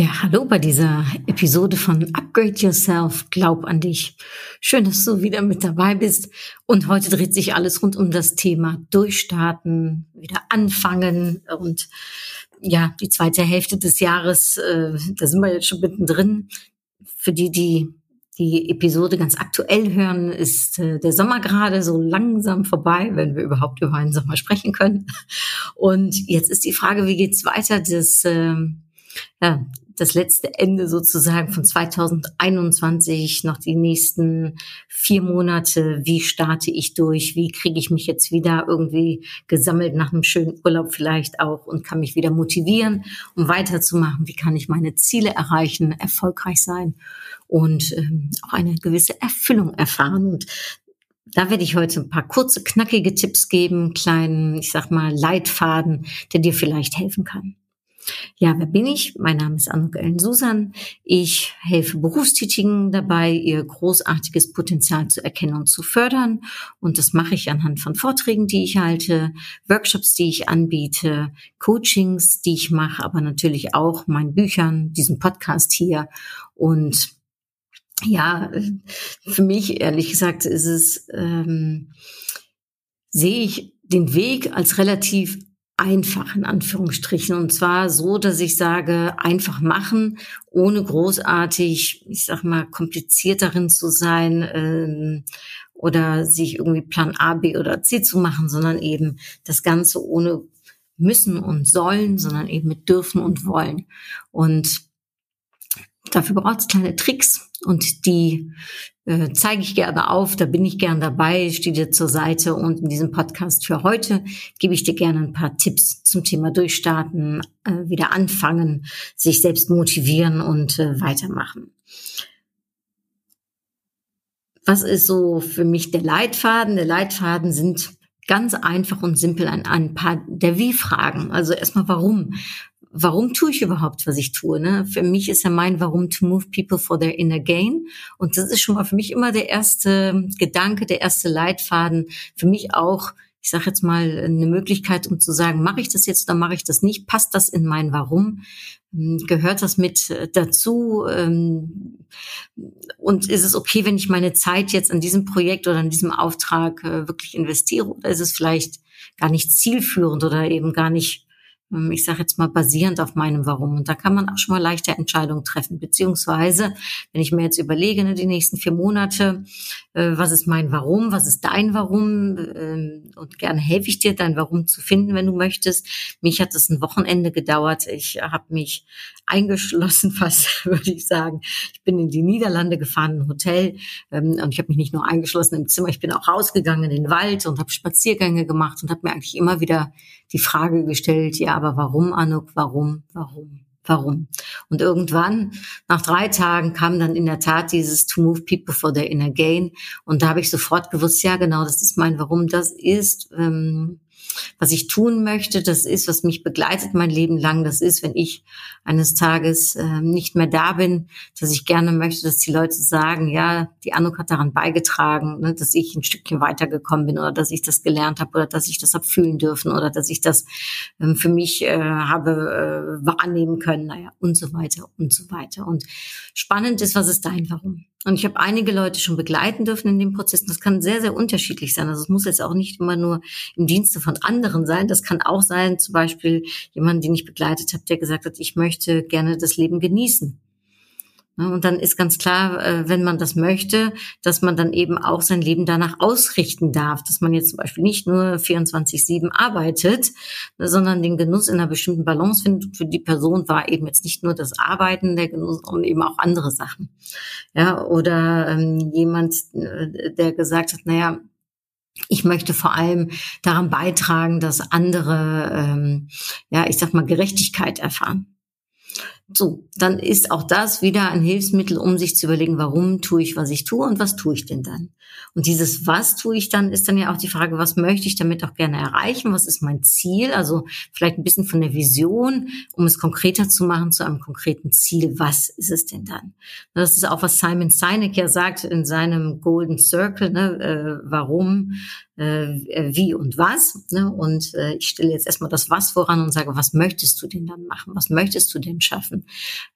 Ja, hallo bei dieser Episode von Upgrade Yourself, glaub an dich. Schön, dass du wieder mit dabei bist. Und heute dreht sich alles rund um das Thema Durchstarten, wieder anfangen und ja, die zweite Hälfte des Jahres, äh, da sind wir jetzt schon mittendrin. Für die, die die Episode ganz aktuell hören, ist äh, der Sommer gerade so langsam vorbei, wenn wir überhaupt über einen Sommer sprechen können. Und jetzt ist die Frage, wie geht's weiter? Das äh, ja, das letzte Ende sozusagen von 2021, noch die nächsten vier Monate. Wie starte ich durch? Wie kriege ich mich jetzt wieder irgendwie gesammelt nach einem schönen Urlaub vielleicht auch und kann mich wieder motivieren, um weiterzumachen? Wie kann ich meine Ziele erreichen, erfolgreich sein und ähm, auch eine gewisse Erfüllung erfahren? Und da werde ich heute ein paar kurze, knackige Tipps geben, kleinen, ich sag mal, Leitfaden, der dir vielleicht helfen kann. Ja, wer bin ich? Mein Name ist Anuk Ellen Susan. Ich helfe Berufstätigen dabei, ihr großartiges Potenzial zu erkennen und zu fördern. Und das mache ich anhand von Vorträgen, die ich halte, Workshops, die ich anbiete, Coachings, die ich mache, aber natürlich auch meinen Büchern, diesem Podcast hier. Und ja, für mich, ehrlich gesagt, ist es, ähm, sehe ich den Weg als relativ einfach in Anführungsstrichen. Und zwar so, dass ich sage, einfach machen, ohne großartig, ich sag mal, kompliziert darin zu sein ähm, oder sich irgendwie Plan A, B oder C zu machen, sondern eben das Ganze ohne müssen und sollen, sondern eben mit dürfen und wollen. Und dafür braucht es kleine Tricks und die äh, zeige ich gerne auf, da bin ich gern dabei, stehe dir zur Seite und in diesem Podcast für heute gebe ich dir gerne ein paar Tipps zum Thema Durchstarten, äh, wieder anfangen, sich selbst motivieren und äh, weitermachen. Was ist so für mich der Leitfaden? Der Leitfaden sind ganz einfach und simpel ein, ein paar der Wie-Fragen. Also erstmal warum? Warum tue ich überhaupt, was ich tue? Ne? Für mich ist ja mein Warum to move people for their inner gain. Und das ist schon mal für mich immer der erste Gedanke, der erste Leitfaden. Für mich auch, ich sage jetzt mal, eine Möglichkeit, um zu sagen, mache ich das jetzt oder mache ich das nicht? Passt das in mein Warum? Hm, gehört das mit äh, dazu? Ähm, und ist es okay, wenn ich meine Zeit jetzt an diesem Projekt oder an diesem Auftrag äh, wirklich investiere? Oder ist es vielleicht gar nicht zielführend oder eben gar nicht ich sage jetzt mal basierend auf meinem Warum. Und da kann man auch schon mal leichter Entscheidungen treffen. Beziehungsweise, wenn ich mir jetzt überlege, ne, die nächsten vier Monate, äh, was ist mein Warum, was ist dein Warum? Äh, und gerne helfe ich dir, dein Warum zu finden, wenn du möchtest. Mich hat es ein Wochenende gedauert. Ich habe mich eingeschlossen, fast würde ich sagen. Ich bin in die Niederlande gefahren, ein Hotel. Ähm, und ich habe mich nicht nur eingeschlossen im Zimmer, ich bin auch rausgegangen in den Wald und habe Spaziergänge gemacht und habe mir eigentlich immer wieder die Frage gestellt, ja, aber warum, Anuk, warum, warum? Warum? Und irgendwann, nach drei Tagen, kam dann in der Tat dieses To Move People for their Inner Gain. Und da habe ich sofort gewusst, ja, genau, das ist mein Warum. Das ist ähm, was ich tun möchte. Das ist, was mich begleitet mein Leben lang. Das ist, wenn ich eines Tages äh, nicht mehr da bin, dass ich gerne möchte, dass die Leute sagen, ja, die Anuk hat daran beigetragen, ne, dass ich ein Stückchen weitergekommen bin oder dass ich das gelernt habe oder dass ich das habe fühlen dürfen oder dass ich das ähm, für mich äh, habe äh, wahrnehmen können, naja, und so weiter und so weiter. Und spannend ist, was ist dein Warum? Und ich habe einige Leute schon begleiten dürfen in dem Prozess. Und das kann sehr, sehr unterschiedlich sein. Also es muss jetzt auch nicht immer nur im Dienste von anderen sein. Das kann auch sein, zum Beispiel jemand, den ich begleitet habe, der gesagt hat, ich möchte gerne das Leben genießen. Ne, und dann ist ganz klar, äh, wenn man das möchte, dass man dann eben auch sein Leben danach ausrichten darf, dass man jetzt zum Beispiel nicht nur 24-7 arbeitet, sondern den Genuss in einer bestimmten Balance findet. für die Person war eben jetzt nicht nur das Arbeiten der Genuss, sondern eben auch andere Sachen. Ja, oder ähm, jemand, äh, der gesagt hat, naja, ich möchte vor allem daran beitragen, dass andere, ähm, ja, ich sag mal, Gerechtigkeit erfahren. So, dann ist auch das wieder ein Hilfsmittel, um sich zu überlegen, warum tue ich, was ich tue und was tue ich denn dann? Und dieses Was tue ich dann, ist dann ja auch die Frage, was möchte ich damit auch gerne erreichen? Was ist mein Ziel? Also vielleicht ein bisschen von der Vision, um es konkreter zu machen zu einem konkreten Ziel. Was ist es denn dann? Das ist auch, was Simon Sinek ja sagt in seinem Golden Circle, ne? Äh, warum, äh, wie und was. Ne? Und äh, ich stelle jetzt erstmal das Was voran und sage, was möchtest du denn dann machen? Was möchtest du denn schaffen?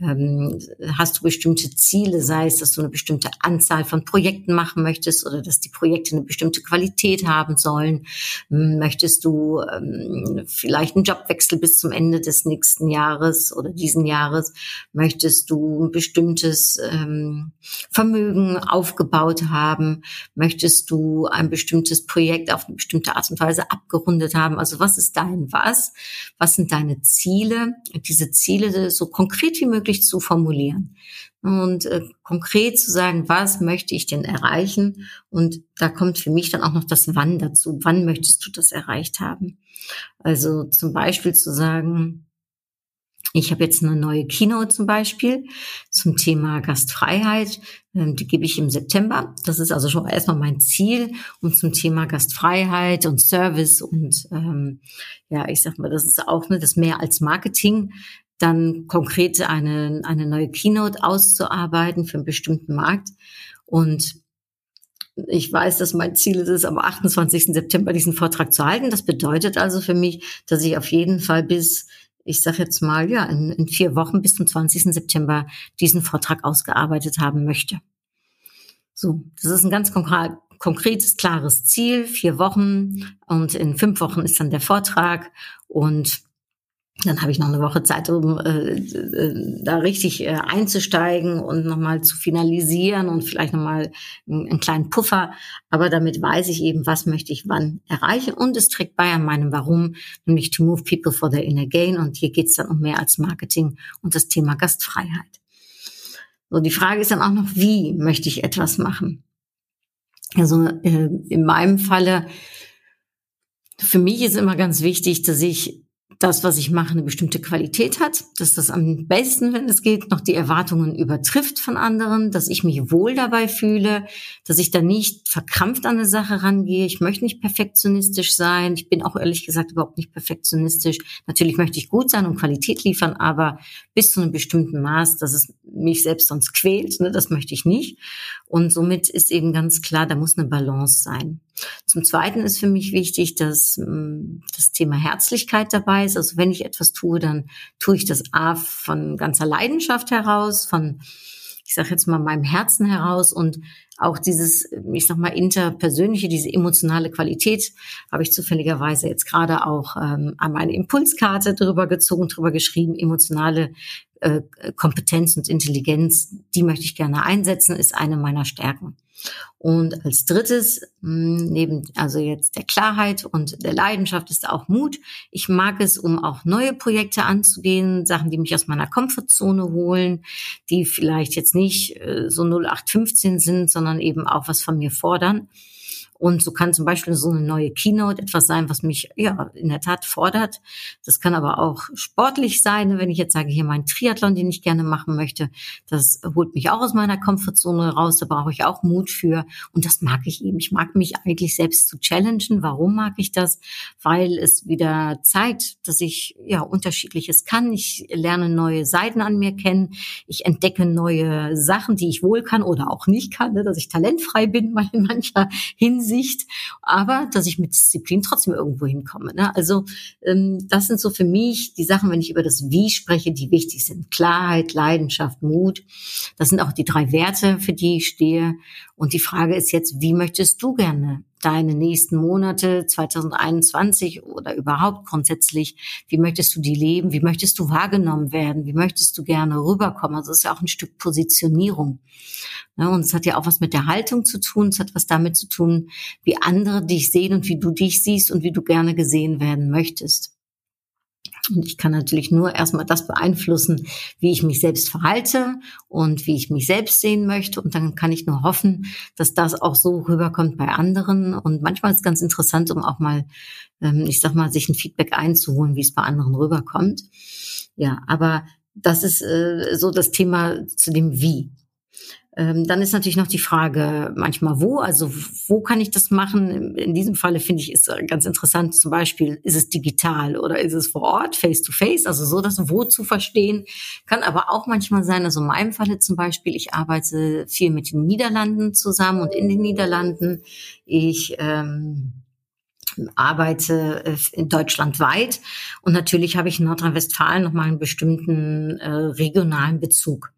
Ähm, hast du bestimmte Ziele, sei es, dass du eine bestimmte Anzahl von Projekten machen möchtest oder dass die Projekte eine bestimmte Qualität haben sollen? Möchtest du ähm, vielleicht einen Jobwechsel bis zum Ende des nächsten Jahres oder diesen Jahres? Möchtest du ein bestimmtes ähm, Vermögen aufgebaut haben? Möchtest du ein bestimmtes Projekt auf eine bestimmte Art und Weise abgerundet haben. Also was ist dein Was? Was sind deine Ziele? Diese Ziele so konkret wie möglich zu formulieren und äh, konkret zu sagen, was möchte ich denn erreichen? Und da kommt für mich dann auch noch das Wann dazu. Wann möchtest du das erreicht haben? Also zum Beispiel zu sagen, ich habe jetzt eine neue Keynote zum Beispiel zum Thema Gastfreiheit. Ähm, die gebe ich im September. Das ist also schon erstmal mein Ziel. Und zum Thema Gastfreiheit und Service und ähm, ja, ich sag mal, das ist auch ne, das mehr als Marketing, dann konkret eine, eine neue Keynote auszuarbeiten für einen bestimmten Markt. Und ich weiß, dass mein Ziel ist, am 28. September diesen Vortrag zu halten. Das bedeutet also für mich, dass ich auf jeden Fall bis ich sage jetzt mal, ja, in, in vier Wochen bis zum 20. September diesen Vortrag ausgearbeitet haben möchte. So, das ist ein ganz konkret, konkretes, klares Ziel, vier Wochen und in fünf Wochen ist dann der Vortrag und dann habe ich noch eine Woche Zeit, um äh, äh, da richtig äh, einzusteigen und nochmal zu finalisieren und vielleicht nochmal einen, einen kleinen Puffer. Aber damit weiß ich eben, was möchte ich wann erreichen. Und es trägt bei an meinem Warum, nämlich to move people for their inner gain. Und hier geht es dann um mehr als Marketing und das Thema Gastfreiheit. So, die Frage ist dann auch noch, wie möchte ich etwas machen? Also äh, in meinem Falle, für mich ist immer ganz wichtig, dass ich das, was ich mache, eine bestimmte Qualität hat, dass das am besten, wenn es geht, noch die Erwartungen übertrifft von anderen, dass ich mich wohl dabei fühle, dass ich da nicht verkrampft an eine Sache rangehe. Ich möchte nicht perfektionistisch sein. Ich bin auch ehrlich gesagt überhaupt nicht perfektionistisch. Natürlich möchte ich gut sein und Qualität liefern, aber bis zu einem bestimmten Maß, dass es mich selbst sonst quält, ne, das möchte ich nicht. Und somit ist eben ganz klar, da muss eine Balance sein. Zum Zweiten ist für mich wichtig, dass mm, das Thema Herzlichkeit dabei ist. Also wenn ich etwas tue, dann tue ich das A von ganzer Leidenschaft heraus, von, ich sage jetzt mal, meinem Herzen heraus und auch dieses, ich sag mal, interpersönliche, diese emotionale Qualität habe ich zufälligerweise jetzt gerade auch ähm, an meine Impulskarte drüber gezogen, drüber geschrieben, emotionale äh, Kompetenz und Intelligenz, die möchte ich gerne einsetzen, ist eine meiner Stärken. Und als drittes, hm, neben also jetzt der Klarheit und der Leidenschaft ist auch Mut. Ich mag es, um auch neue Projekte anzugehen, Sachen, die mich aus meiner Komfortzone holen, die vielleicht jetzt nicht äh, so 0815 sind, sondern eben auch was von mir fordern. Und so kann zum Beispiel so eine neue Keynote etwas sein, was mich ja in der Tat fordert. Das kann aber auch sportlich sein, wenn ich jetzt sage, hier mein Triathlon, den ich gerne machen möchte, das holt mich auch aus meiner Komfortzone raus. Da brauche ich auch Mut für. Und das mag ich eben. Ich mag mich eigentlich selbst zu challengen. Warum mag ich das? Weil es wieder zeigt, dass ich ja unterschiedliches kann. Ich lerne neue Seiten an mir kennen. Ich entdecke neue Sachen, die ich wohl kann oder auch nicht kann, ne? dass ich talentfrei bin in mancher Hinsicht Sicht, aber dass ich mit Disziplin trotzdem irgendwo hinkomme. Ne? Also ähm, das sind so für mich die Sachen, wenn ich über das Wie spreche, die wichtig sind. Klarheit, Leidenschaft, Mut. Das sind auch die drei Werte, für die ich stehe. Und die Frage ist jetzt, wie möchtest du gerne deine nächsten Monate 2021 oder überhaupt grundsätzlich, wie möchtest du die leben? Wie möchtest du wahrgenommen werden? Wie möchtest du gerne rüberkommen? Also es ist ja auch ein Stück Positionierung. Ja, und es hat ja auch was mit der Haltung zu tun. Es hat was damit zu tun, wie andere dich sehen und wie du dich siehst und wie du gerne gesehen werden möchtest. Und ich kann natürlich nur erstmal das beeinflussen, wie ich mich selbst verhalte und wie ich mich selbst sehen möchte. Und dann kann ich nur hoffen, dass das auch so rüberkommt bei anderen. Und manchmal ist es ganz interessant, um auch mal, ähm, ich sag mal, sich ein Feedback einzuholen, wie es bei anderen rüberkommt. Ja, aber das ist äh, so das Thema zu dem Wie. Ähm, dann ist natürlich noch die Frage manchmal wo, also wo kann ich das machen? In diesem Falle finde ich ist ganz interessant, zum Beispiel ist es digital oder ist es vor Ort, face to face, also so das Wo zu verstehen. Kann aber auch manchmal sein, also in meinem Falle zum Beispiel, ich arbeite viel mit den Niederlanden zusammen und in den Niederlanden. Ich ähm, arbeite äh, in Deutschland weit und natürlich habe ich in Nordrhein-Westfalen nochmal einen bestimmten äh, regionalen Bezug.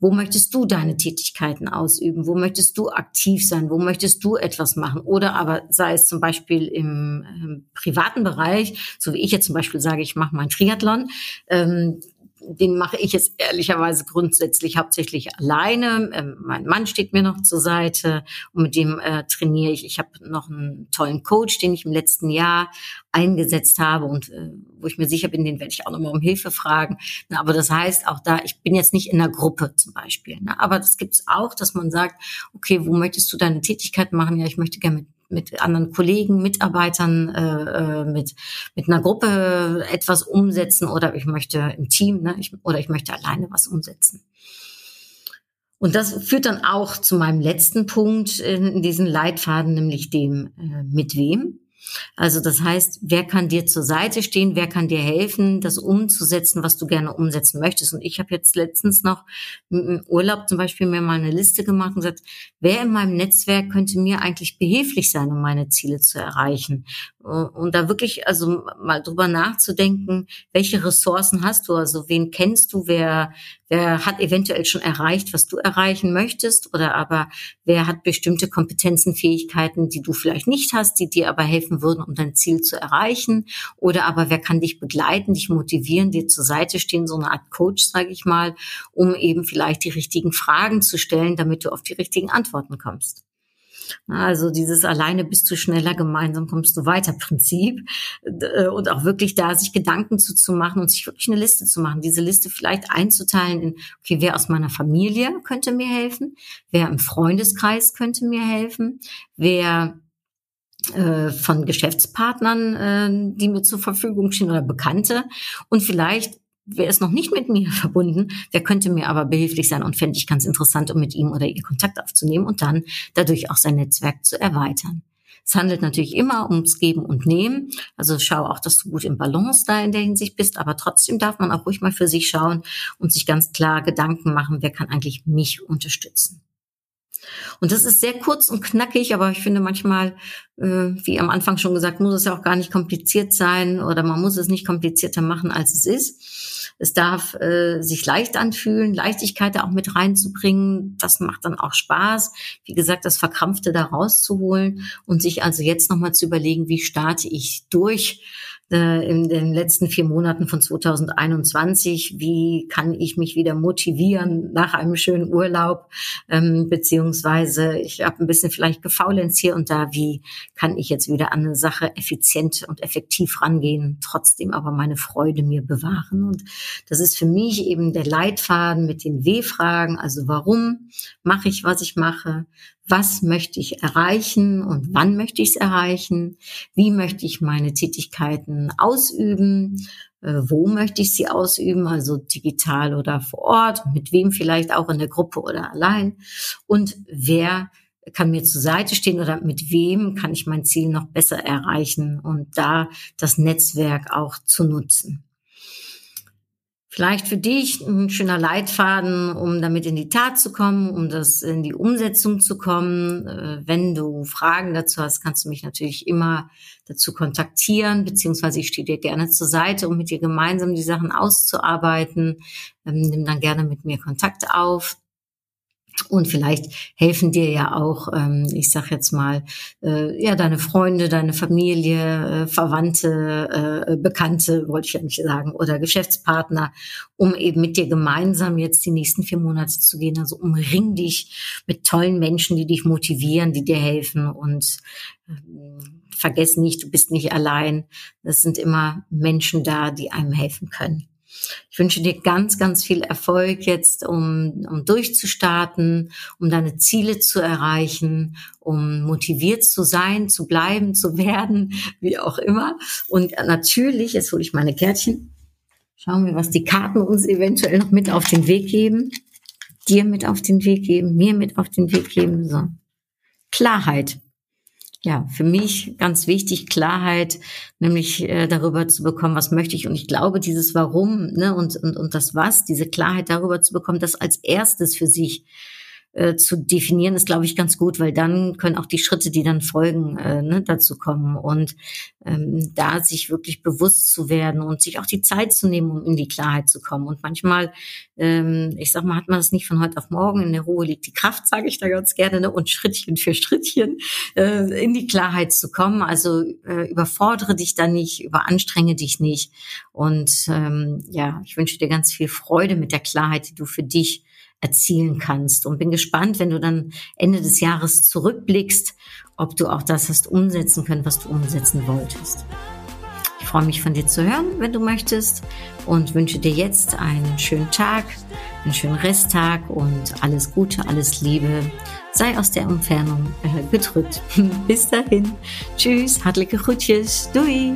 Wo möchtest du deine Tätigkeiten ausüben? Wo möchtest du aktiv sein? Wo möchtest du etwas machen? Oder aber sei es zum Beispiel im, im privaten Bereich, so wie ich jetzt zum Beispiel sage, ich mache meinen Triathlon. Ähm, den mache ich jetzt ehrlicherweise grundsätzlich hauptsächlich alleine. Ähm, mein Mann steht mir noch zur Seite und mit dem äh, trainiere ich. Ich habe noch einen tollen Coach, den ich im letzten Jahr eingesetzt habe und äh, wo ich mir sicher bin, den werde ich auch nochmal um Hilfe fragen. Na, aber das heißt auch da, ich bin jetzt nicht in der Gruppe zum Beispiel. Ne? Aber das gibt es auch, dass man sagt, okay, wo möchtest du deine Tätigkeit machen? Ja, ich möchte gerne mit mit anderen Kollegen, Mitarbeitern, äh, äh, mit, mit einer Gruppe etwas umsetzen oder ich möchte im Team ne, ich, oder ich möchte alleine was umsetzen. Und das führt dann auch zu meinem letzten Punkt in diesen Leitfaden, nämlich dem äh, mit wem. Also das heißt, wer kann dir zur Seite stehen, wer kann dir helfen, das umzusetzen, was du gerne umsetzen möchtest. Und ich habe jetzt letztens noch im Urlaub zum Beispiel mir mal eine Liste gemacht und gesagt, wer in meinem Netzwerk könnte mir eigentlich behilflich sein, um meine Ziele zu erreichen. Und da wirklich also mal drüber nachzudenken, welche Ressourcen hast du, also wen kennst du, wer, wer hat eventuell schon erreicht, was du erreichen möchtest, oder aber wer hat bestimmte Kompetenzen, Fähigkeiten, die du vielleicht nicht hast, die dir aber helfen würden, um dein Ziel zu erreichen, oder aber wer kann dich begleiten, dich motivieren, dir zur Seite stehen, so eine Art Coach, sage ich mal, um eben vielleicht die richtigen Fragen zu stellen, damit du auf die richtigen Antworten kommst. Also dieses alleine bist du schneller, gemeinsam kommst du weiter Prinzip. Äh, und auch wirklich da sich Gedanken zu, zu machen und sich wirklich eine Liste zu machen. Diese Liste vielleicht einzuteilen in, okay, wer aus meiner Familie könnte mir helfen? Wer im Freundeskreis könnte mir helfen? Wer äh, von Geschäftspartnern, äh, die mir zur Verfügung stehen oder Bekannte und vielleicht wer ist noch nicht mit mir verbunden, wer könnte mir aber behilflich sein und fände ich ganz interessant, um mit ihm oder ihr Kontakt aufzunehmen und dann dadurch auch sein Netzwerk zu erweitern. Es handelt natürlich immer ums Geben und Nehmen. Also schau auch, dass du gut im Balance da in der Hinsicht bist, aber trotzdem darf man auch ruhig mal für sich schauen und sich ganz klar Gedanken machen, wer kann eigentlich mich unterstützen. Und das ist sehr kurz und knackig, aber ich finde manchmal, äh, wie am Anfang schon gesagt, muss es ja auch gar nicht kompliziert sein oder man muss es nicht komplizierter machen, als es ist. Es darf äh, sich leicht anfühlen, Leichtigkeit da auch mit reinzubringen. Das macht dann auch Spaß. Wie gesagt, das Verkrampfte da rauszuholen und sich also jetzt nochmal zu überlegen, wie starte ich durch äh, in den letzten vier Monaten von 2021. Wie kann ich mich wieder motivieren nach einem schönen Urlaub? Ähm, beziehungsweise ich habe ein bisschen vielleicht gefaulenzt hier und da. Wie kann ich jetzt wieder an eine Sache effizient und effektiv rangehen, trotzdem aber meine Freude mir bewahren? Und das ist für mich eben der Leitfaden mit den W-Fragen. Also warum mache ich, was ich mache? was möchte ich erreichen und wann möchte ich es erreichen, wie möchte ich meine Tätigkeiten ausüben, äh, wo möchte ich sie ausüben, also digital oder vor Ort, mit wem vielleicht auch in der Gruppe oder allein? Und wer kann mir zur Seite stehen oder mit wem kann ich mein Ziel noch besser erreichen und da das Netzwerk auch zu nutzen. Vielleicht für dich ein schöner Leitfaden, um damit in die Tat zu kommen, um das in die Umsetzung zu kommen. Äh, wenn du Fragen dazu hast, kannst du mich natürlich immer dazu kontaktieren, beziehungsweise ich stehe dir gerne zur Seite, um mit dir gemeinsam die Sachen auszuarbeiten. Ähm, nimm dann gerne mit mir Kontakt auf. Und vielleicht helfen dir ja auch, ähm, ich sag jetzt mal, äh, ja, deine Freunde, deine Familie, äh, Verwandte, äh, Bekannte, wollte ich nicht sagen, oder Geschäftspartner, um eben mit dir gemeinsam jetzt die nächsten vier Monate zu gehen. Also umring dich mit tollen Menschen, die dich motivieren, die dir helfen und ähm, vergiss nicht, du bist nicht allein. Es sind immer Menschen da, die einem helfen können. Ich wünsche dir ganz, ganz viel Erfolg jetzt, um, um durchzustarten, um deine Ziele zu erreichen, um motiviert zu sein, zu bleiben, zu werden, wie auch immer. Und natürlich, jetzt hole ich meine Kärtchen. Schauen wir, was die Karten uns eventuell noch mit auf den Weg geben. Dir mit auf den Weg geben, mir mit auf den Weg geben. So. Klarheit. Ja, für mich ganz wichtig, Klarheit, nämlich äh, darüber zu bekommen, was möchte ich. Und ich glaube, dieses Warum ne, und, und, und das Was, diese Klarheit darüber zu bekommen, das als erstes für sich äh, zu definieren, ist, glaube ich, ganz gut, weil dann können auch die Schritte, die dann folgen, äh, ne, dazu kommen. Und ähm, da sich wirklich bewusst zu werden und sich auch die Zeit zu nehmen, um in die Klarheit zu kommen. Und manchmal, ähm, ich sag mal, hat man das nicht von heute auf morgen. In der Ruhe liegt die Kraft, sage ich da ganz gerne, ne? und Schrittchen für Schrittchen äh, in die Klarheit zu kommen. Also äh, überfordere dich da nicht, überanstrenge dich nicht. Und ähm, ja, ich wünsche dir ganz viel Freude mit der Klarheit, die du für dich erzielen kannst. Und bin gespannt, wenn du dann Ende des Jahres zurückblickst, ob du auch das hast umsetzen können, was du umsetzen wolltest. Ich freue mich von dir zu hören, wenn du möchtest und wünsche dir jetzt einen schönen Tag, einen schönen Resttag und alles Gute, alles Liebe. Sei aus der Entfernung äh, gedrückt. Bis dahin. Tschüss, hartliche Groetjes. Doei.